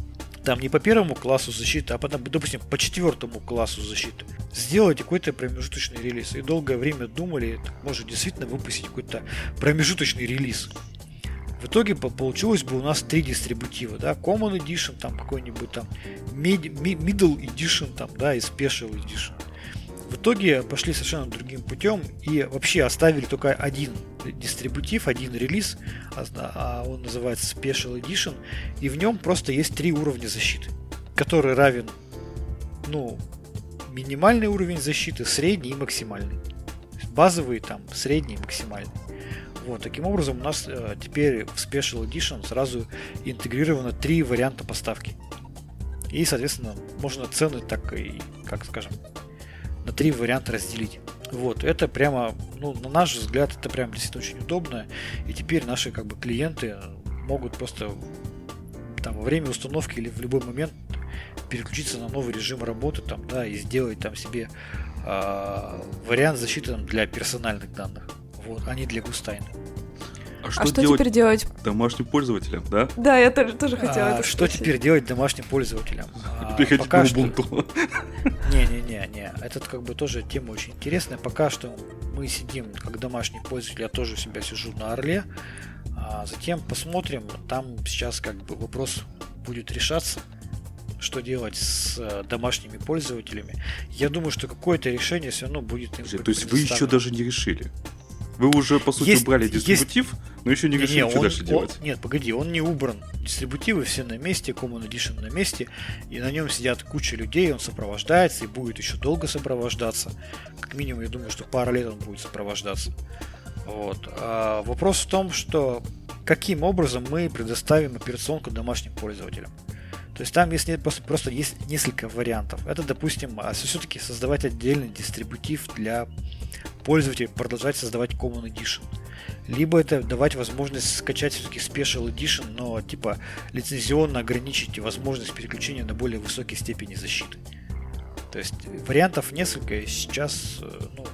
там не по первому классу защиты, а потом, допустим, по четвертому классу защиты. Сделайте какой-то промежуточный релиз. И долгое время думали, может действительно выпустить какой-то промежуточный релиз. В итоге получилось бы у нас три дистрибутива, да, Common Edition, там какой-нибудь там Middle Edition, там, да, и Special Edition. В итоге пошли совершенно другим путем и вообще оставили только один дистрибутив, один релиз, а, а он называется Special Edition, и в нем просто есть три уровня защиты, который равен, ну, минимальный уровень защиты, средний и максимальный. Базовый там, средний и максимальный. Вот, таким образом у нас э, теперь в Special Edition сразу интегрировано три варианта поставки. И, соответственно, можно цены так и, как скажем, на три варианта разделить. Вот, это прямо, ну, на наш взгляд, это прям действительно очень удобно. И теперь наши как бы клиенты могут просто там во время установки или в любой момент переключиться на новый режим работы там, да, и сделать там себе э, вариант защиты там, для персональных данных, вот, а не для густайна. А что, а что делать теперь делать домашним пользователям, да? Да, я тоже, тоже хотела а, это Что спросить. теперь делать домашним пользователям? <laughs> Переходить пока что... <laughs> Не-не-не-не, это как бы тоже тема очень интересная. Пока что мы сидим как домашний пользователь, я тоже у себя сижу на Орле, а затем посмотрим, там сейчас как бы вопрос будет решаться, что делать с э, домашними пользователями. Я думаю, что какое-то решение все равно будет им То есть вы еще даже не решили? Вы уже, по сути, есть, убрали дистрибутив, есть... но еще не решили, не, что он, дальше он, делать. Нет, погоди, он не убран. Дистрибутивы все на месте, Common Edition на месте, и на нем сидят куча людей, он сопровождается и будет еще долго сопровождаться. Как минимум, я думаю, что пару лет он будет сопровождаться. Вот. А вопрос в том, что каким образом мы предоставим операционку домашним пользователям. То есть там есть просто, просто есть несколько вариантов. Это, допустим, а, все-таки создавать отдельный дистрибутив для пользователей, продолжать создавать Common Edition. Либо это давать возможность скачать все-таки Special Edition, но типа лицензионно ограничить возможность переключения на более высокие степени защиты. То есть вариантов несколько, и сейчас э, ну,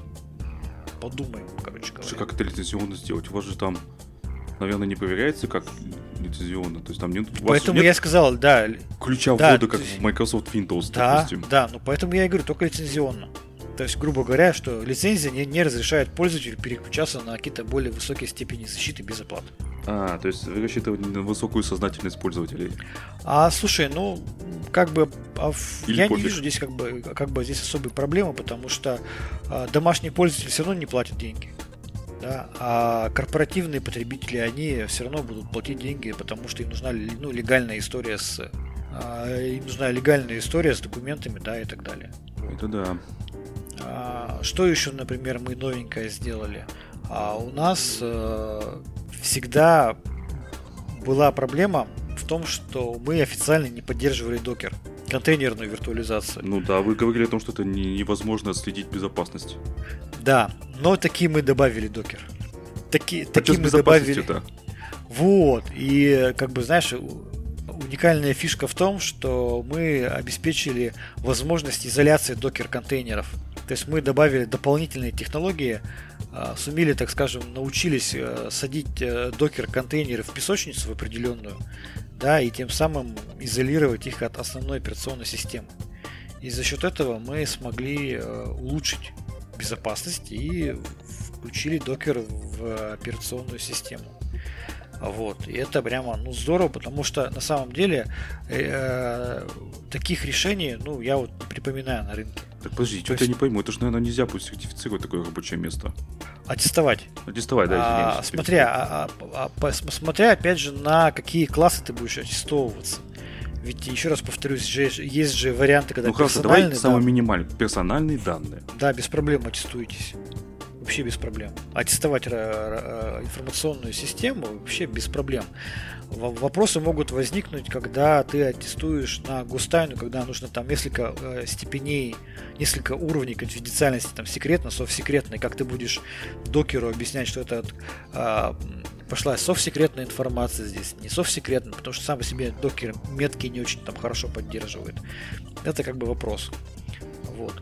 подумаем, короче говоря. Как это лицензионно сделать? У вас же там, наверное, не проверяется, как лицензионно. То есть там нет. Поэтому нет я сказал, да. Ключа да, ввода, как в Microsoft Windows, да, допустим. Да, ну поэтому я и говорю, только лицензионно. То есть, грубо говоря, что лицензия не, не разрешает пользователю переключаться на какие-то более высокие степени защиты без оплаты. А, то есть вы рассчитываете на высокую сознательность пользователей? А, слушай, ну, как бы, а в, я пофиг. не вижу здесь как бы, как бы здесь особой проблемы, потому что а, домашний пользователь все равно не платит деньги. Да, а корпоративные потребители, они все равно будут платить деньги, потому что им нужна ну, легальная история с а, им нужна легальная история с документами, да, и так далее. Это да. А, что еще, например, мы новенькое сделали? А у нас э, всегда была проблема в том, что мы официально не поддерживали докер, контейнерную виртуализацию. Ну да, вы говорили о том, что это невозможно следить безопасность. Да, но такие мы добавили докер. Такие, а такие мы добавили. Да? Вот, и как бы, знаешь, уникальная фишка в том, что мы обеспечили возможность изоляции докер-контейнеров. То есть мы добавили дополнительные технологии, а, сумели, так скажем, научились э, садить э, докер-контейнеры в песочницу в определенную, да, и тем самым изолировать их от основной операционной системы. И за счет этого мы смогли э, улучшить безопасность и включили докер в операционную систему. Вот. И это прямо ну, здорово, потому что на самом деле э, таких решений, ну, я вот не припоминаю на рынке. Так подожди, что-то есть... я не пойму, это же, наверное, нельзя будет сертифицировать такое рабочее место. Аттестовать. Аттестовать, да, а, смотря, а, а, а, смотря, опять же, на какие классы ты будешь аттестовываться. Ведь, еще раз повторюсь, же, есть же варианты, когда ну, хорошо, давай самый минимальный, персональные данные. Да, без проблем аттестуетесь вообще без проблем. Аттестовать информационную систему вообще без проблем. Вопросы могут возникнуть, когда ты аттестуешь на густайну, когда нужно там несколько э, степеней, несколько уровней конфиденциальности, там секретно, софт-секретно, и как ты будешь докеру объяснять, что это э, пошла софт-секретная информация здесь, не софт-секретная, потому что сам по себе докер метки не очень там хорошо поддерживает. Это как бы вопрос. Вот.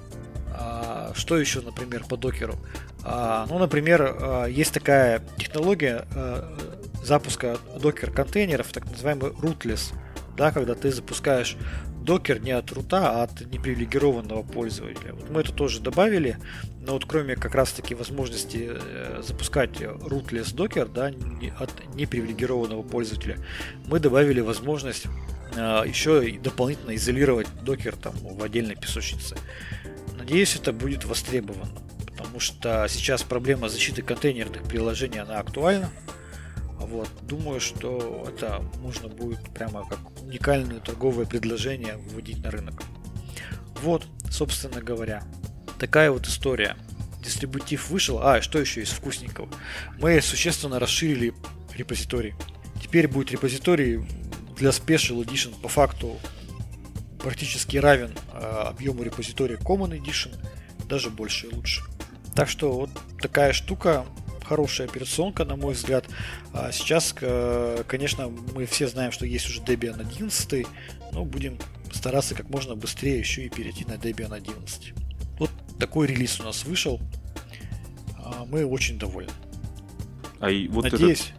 А, что еще, например, по докеру? А, ну, например, а, есть такая технология запуска докер-контейнеров, так называемый rootless, да, когда ты запускаешь докер не от рута, а от непривилегированного пользователя. Вот мы это тоже добавили, но вот кроме как раз таки возможности э, запускать rootless докер да, от непривилегированного пользователя, мы добавили возможность еще и дополнительно изолировать докер там в отдельной песочнице. Надеюсь, это будет востребовано потому что сейчас проблема защиты контейнерных приложений, она актуальна. Вот. Думаю, что это можно будет прямо как уникальное торговое предложение вводить на рынок. Вот, собственно говоря, такая вот история. Дистрибутив вышел. А, что еще из вкусненького? Мы существенно расширили репозиторий. Теперь будет репозиторий для Special Edition по факту практически равен э, объему репозитория Common Edition, даже больше и лучше. Так что вот такая штука, хорошая операционка, на мой взгляд. А сейчас, конечно, мы все знаем, что есть уже Debian 11, но будем стараться как можно быстрее еще и перейти на Debian 11. Вот такой релиз у нас вышел. А, мы очень довольны. А и вот Надеюсь.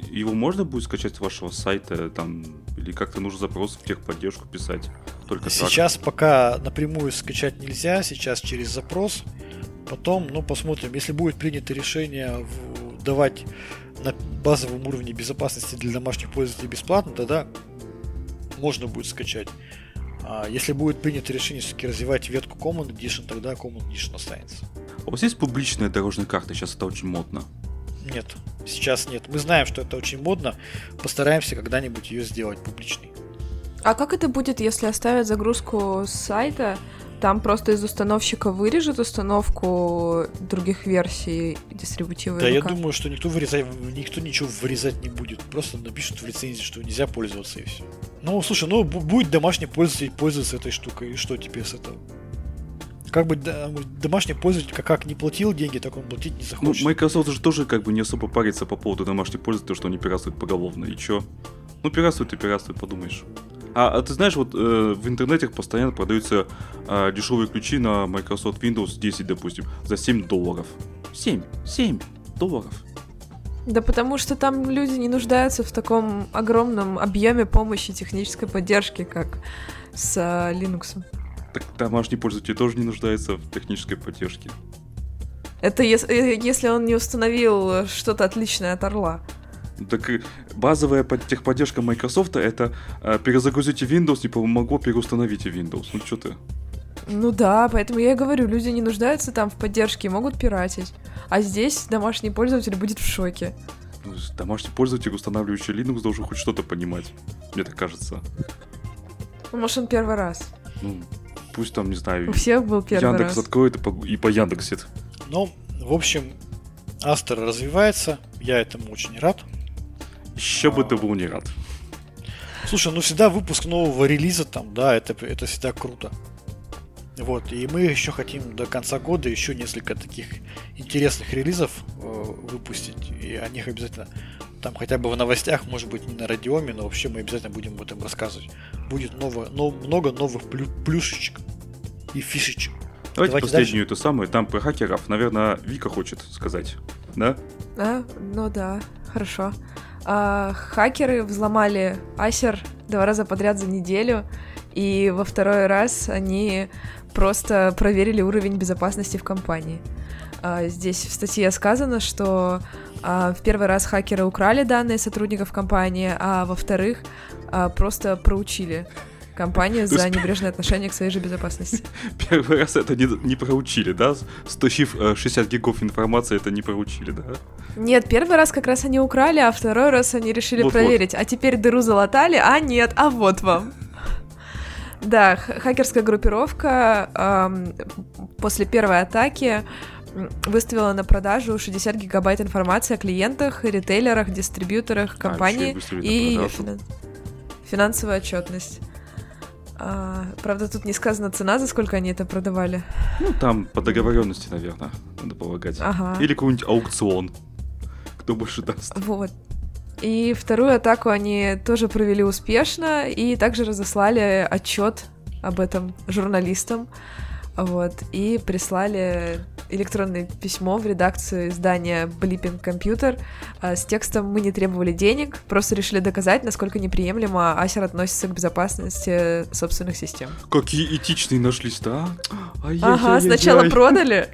Этот, его можно будет скачать с вашего сайта там или как-то нужно запрос в техподдержку писать? Только сейчас так? пока напрямую скачать нельзя, сейчас через запрос. Потом, ну, посмотрим. Если будет принято решение давать на базовом уровне безопасности для домашних пользователей бесплатно, тогда можно будет скачать. А если будет принято решение все-таки развивать ветку Common Edition, тогда Common Edition останется. А у вас есть публичная дорожная карта? Сейчас это очень модно. Нет, сейчас нет. Мы знаем, что это очень модно. Постараемся когда-нибудь ее сделать публичной. А как это будет, если оставят загрузку с сайта? Там просто из установщика вырежет установку других версий дистрибутива. Да, ВК. я думаю, что никто, вырезать, никто ничего вырезать не будет. Просто напишут в лицензии, что нельзя пользоваться и все. Ну, слушай, ну будет домашний пользователь пользоваться этой штукой, и что теперь с этого? Как бы домашний пользователь как, как не платил деньги, так он платить не ну, захочет. Ну, Microsoft же тоже как бы не особо парится по поводу домашних пользователей, что они пиратствуют поголовно. И чё? Ну, пиратствуют и пиратствуют, подумаешь. А, а ты знаешь, вот э, в интернете постоянно продаются э, дешевые ключи на Microsoft Windows 10, допустим, за 7 долларов. 7, 7 долларов. Да потому что там люди не нуждаются в таком огромном объеме помощи технической поддержки, как с э, Linux. Так домашний пользователь тоже не нуждается в технической поддержке. Это если, э, если он не установил что-то отличное от Орла. Так базовая техподдержка Microsoft это э, перезагрузите Windows, не помогло переустановите Windows. Ну что ты? Ну да, поэтому я и говорю, люди не нуждаются там в поддержке, могут пиратить. А здесь домашний пользователь будет в шоке. Ну, домашний пользователь, устанавливающий Linux, должен хоть что-то понимать. Мне так кажется. Ну, может, он первый раз. Ну, пусть там, не знаю, У всех был первый Яндекс раз. откроет и по, и по Яндексит. Ну, в общем, Астер развивается, я этому очень рад. Еще бы ты был не рад. Слушай, ну всегда выпуск нового релиза там, да, это, это всегда круто. Вот, и мы еще хотим до конца года еще несколько таких интересных релизов э, выпустить. И о них обязательно там хотя бы в новостях, может быть, не на радиоме, но вообще мы обязательно будем об этом рассказывать. Будет ново, но, много новых плю, плюшечек и фишечек. Давайте, Давайте последнюю дальше. эту самую, там про хакеров, наверное, Вика хочет сказать, да? А, ну да, хорошо. А, хакеры взломали Асер два раза подряд за неделю, и во второй раз они просто проверили уровень безопасности в компании. А, здесь в статье сказано, что а, в первый раз хакеры украли данные сотрудников компании, а во-вторых, а, просто проучили компанию за небрежное отношение к своей же безопасности. <laughs> Первый раз это не, не проучили, да? Стащив 60 э, гигов информации, это не проучили, да? Нет, первый раз как раз они украли, а второй раз они решили вот, проверить. Вот. А теперь дыру залатали, а нет, а вот вам. Да, хакерская группировка эм, после первой атаки выставила на продажу 60 гигабайт информации о клиентах, ритейлерах, дистрибьюторах компании а, и финан... финансовая отчетность. А, правда, тут не сказана цена, за сколько они это продавали. Ну, там по договоренности, наверное, надо полагать. Ага. Или какой-нибудь аукцион. Кто больше даст. Вот. И вторую атаку они тоже провели успешно и также разослали отчет об этом журналистам. Вот, и прислали электронное письмо в редакцию издания Blipping Computer а, с текстом «Мы не требовали денег, просто решили доказать, насколько неприемлемо Асер относится к безопасности собственных систем». Какие этичные нашлись-то, а? Ага, сначала продали.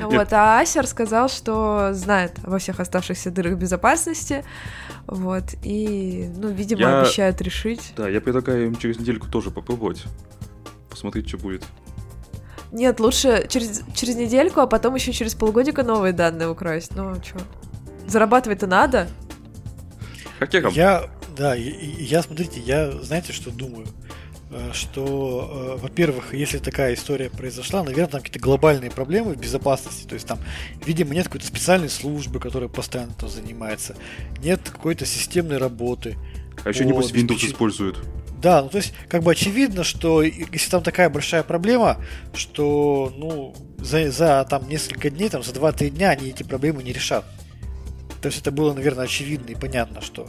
Вот, а Асер сказал, что знает во всех оставшихся дырах безопасности, вот, и, ну, видимо, я... обещают решить. Да, я предлагаю им через недельку тоже попробовать, посмотреть, что будет. Нет, лучше через, через недельку, а потом еще через полгодика новые данные украсть. Ну, что? Зарабатывать-то надо. Хакером. Я, да, я, я, смотрите, я, знаете, что думаю? Э, что, э, во-первых, если такая история произошла, наверное, там какие-то глобальные проблемы в безопасности. То есть там, видимо, нет какой-то специальной службы, которая постоянно там занимается. Нет какой-то системной работы. А еще, небось, Windows используют. Да, ну то есть, как бы очевидно, что если там такая большая проблема, что, ну, за, за там несколько дней, там, за 2-3 дня они эти проблемы не решат. То есть это было, наверное, очевидно и понятно, что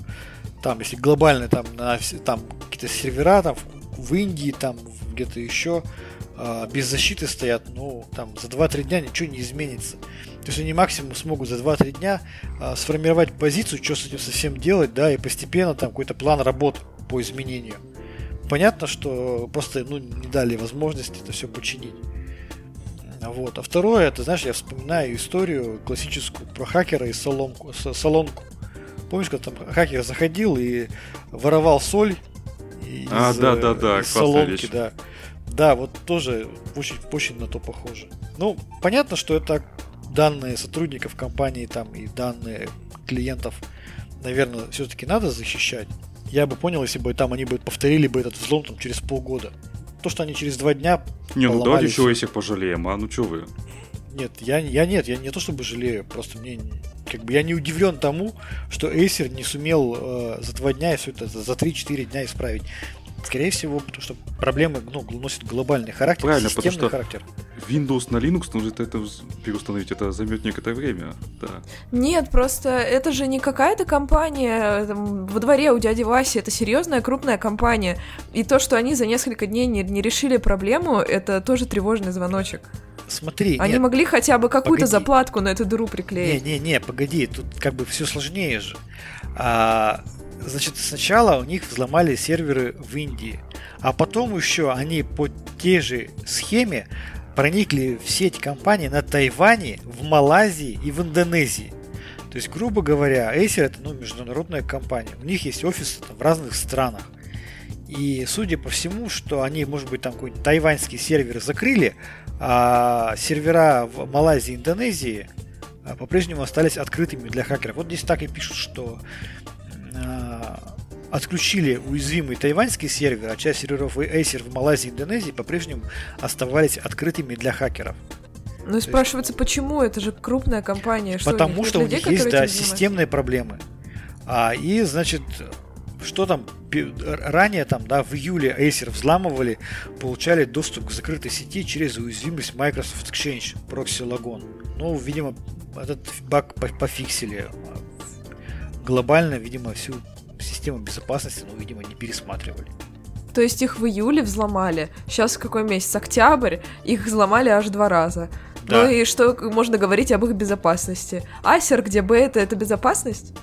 там, если глобально там, на, там какие-то сервера там в Индии, там где-то еще э, без защиты стоят, ну, там за 2-3 дня ничего не изменится. То есть они максимум смогут за 2-3 дня э, сформировать позицию, что с этим совсем делать, да, и постепенно там какой-то план работы по изменению. Понятно, что просто ну, не дали возможности это все починить. Вот. А второе, это, знаешь, я вспоминаю историю классическую про хакера и соломку, солонку. Помнишь, когда там хакер заходил и воровал соль из, а, да, да, да, из соломки, вещь. да. Да, вот тоже очень, очень на то похоже. Ну, понятно, что это данные сотрудников компании там и данные клиентов, наверное, все-таки надо защищать. Я бы понял, если бы там они бы повторили бы этот взлом там через полгода. То, что они через два дня Не, ну давайте еще если пожалеем, а ну что вы? Нет, я, я нет, я не то чтобы жалею, просто мне как бы я не удивлен тому, что Acer не сумел э, за два дня все это за 3-4 дня исправить. Скорее всего, потому что проблемы ну, носят глобальный характер, Правильно, системный потому что характер. Windows на Linux нужно это переустановить, это займет некоторое время, да. Нет, просто это же не какая-то компания там, во дворе у дяди Васи, это серьезная крупная компания. И то, что они за несколько дней не, не решили проблему, это тоже тревожный звоночек. Смотри, Они нет, могли хотя бы какую-то заплатку на эту дыру приклеить. Не-не-не, погоди, тут как бы все сложнее же. А, Значит, сначала у них взломали серверы в Индии, а потом еще они по те же схеме проникли в сеть компаний на Тайване, в Малайзии и в Индонезии. То есть, грубо говоря, Acer это ну, международная компания. У них есть офисы там, в разных странах. И судя по всему, что они, может быть, там какой-нибудь тайваньский сервер закрыли, а сервера в Малайзии и Индонезии а, по-прежнему остались открытыми для хакеров. Вот здесь так и пишут, что отключили уязвимый тайваньский сервер, а часть серверов Acer в Малайзии и Индонезии по-прежнему оставались открытыми для хакеров. Ну и спрашивается, есть... почему? Это же крупная компания. Что, Потому что у них есть, да, системные проблемы. А, и, значит, что там ранее, там, да, в июле Acer взламывали, получали доступ к закрытой сети через уязвимость Microsoft Exchange Proxy Logon. Ну, видимо, этот баг пофиксили глобально, видимо, всю систему безопасности, ну, видимо, не пересматривали. То есть их в июле взломали. Сейчас какой месяц? Октябрь. Их взломали аж два раза. Да. Ну и что можно говорить об их безопасности? Асер, где бета, это безопасность?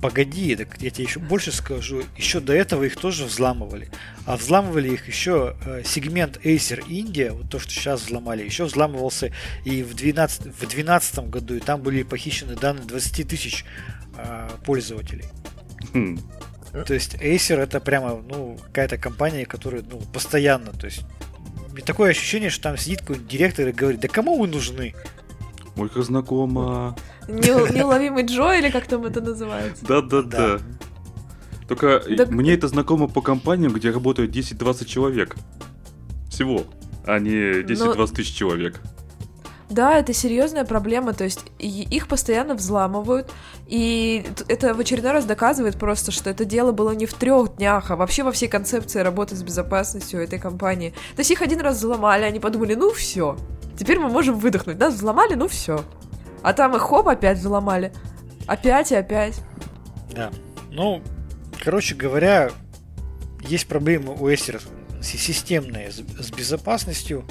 Погоди, так я тебе еще больше скажу. Еще до этого их тоже взламывали. А взламывали их еще э, сегмент Acer India, вот то, что сейчас взломали, еще взламывался и в 2012, в 12 году, и там были похищены данные 20 тысяч э, пользователей. Хм. То есть Acer это прямо, ну, какая-то компания, которая, ну, постоянно, то есть такое ощущение, что там сидит какой-нибудь директор и говорит, да кому вы нужны? Ой, как знакомо. Неуловимый Джо, или как там это называется? Да-да-да. Только да... мне это знакомо по компаниям, где работают 10-20 человек. Всего, а не 10-20 Но... тысяч человек. Да, это серьезная проблема, то есть их постоянно взламывают, и это в очередной раз доказывает просто, что это дело было не в трех днях, а вообще во всей концепции работы с безопасностью этой компании. То есть их один раз взломали, они подумали, ну все, теперь мы можем выдохнуть, нас взломали, ну все. А там их хоп, опять взломали. Опять и опять. Да. Ну, короче говоря, есть проблемы у Эстера системные с безопасностью.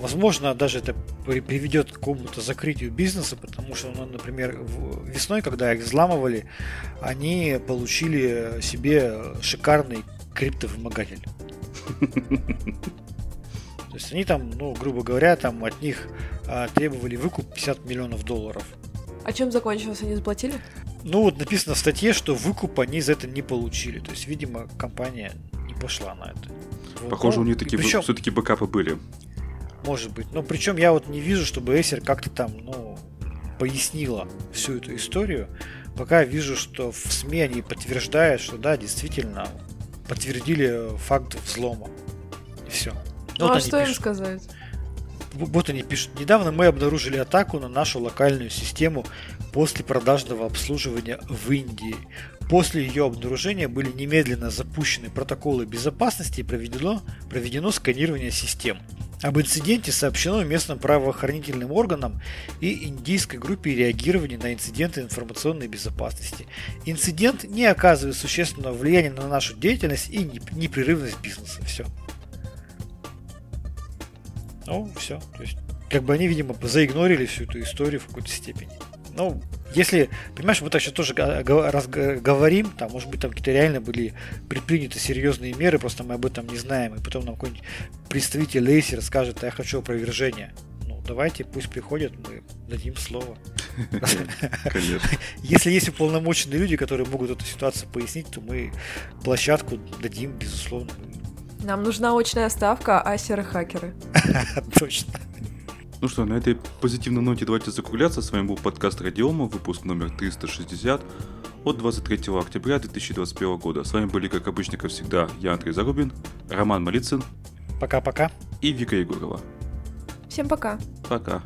Возможно, даже это приведет к какому-то закрытию бизнеса, потому что, ну, например, весной, когда их взламывали, они получили себе шикарный криптовымогатель. <laughs> То есть они там, ну, грубо говоря, там от них а, требовали выкуп 50 миллионов долларов. А чем закончилось? Они заплатили? Ну, вот написано в статье, что выкуп они за это не получили. То есть, видимо, компания не пошла на это. Похоже, у них такие причем... все-таки бэкапы были. Может быть. Но причем я вот не вижу, чтобы Acer как-то там, ну, пояснила всю эту историю. Пока вижу, что в СМИ они подтверждают, что да, действительно подтвердили факт взлома. И все. Ну, вот а что пишут. им сказать? вот они пишут. Недавно мы обнаружили атаку на нашу локальную систему после продажного обслуживания в Индии. После ее обнаружения были немедленно запущены протоколы безопасности и проведено, проведено сканирование систем. Об инциденте сообщено местным правоохранительным органам и индийской группе реагирования на инциденты информационной безопасности. Инцидент не оказывает существенного влияния на нашу деятельность и непрерывность бизнеса. Все. Ну, все. То есть, как бы они, видимо, заигнорили всю эту историю в какой-то степени. Ну, если, понимаешь, мы так сейчас тоже раз говорим, там, может быть, там какие-то реально были предприняты серьезные меры, просто мы об этом не знаем, и потом нам какой-нибудь представитель Лейсер скажет, я хочу опровержения. Ну, давайте, пусть приходят, мы дадим слово. Если есть уполномоченные люди, которые могут эту ситуацию пояснить, то мы площадку дадим, безусловно. Нам нужна очная ставка, а серы-хакеры. <laughs> Точно. Ну что, на этой позитивной ноте давайте закругляться. С вами был подкаст Радиома, выпуск номер 360 от 23 октября 2021 года. С вами были, как обычно, как всегда, я Андрей Зарубин, Роман Малицын. Пока-пока. И Вика Егорова. Всем пока. Пока.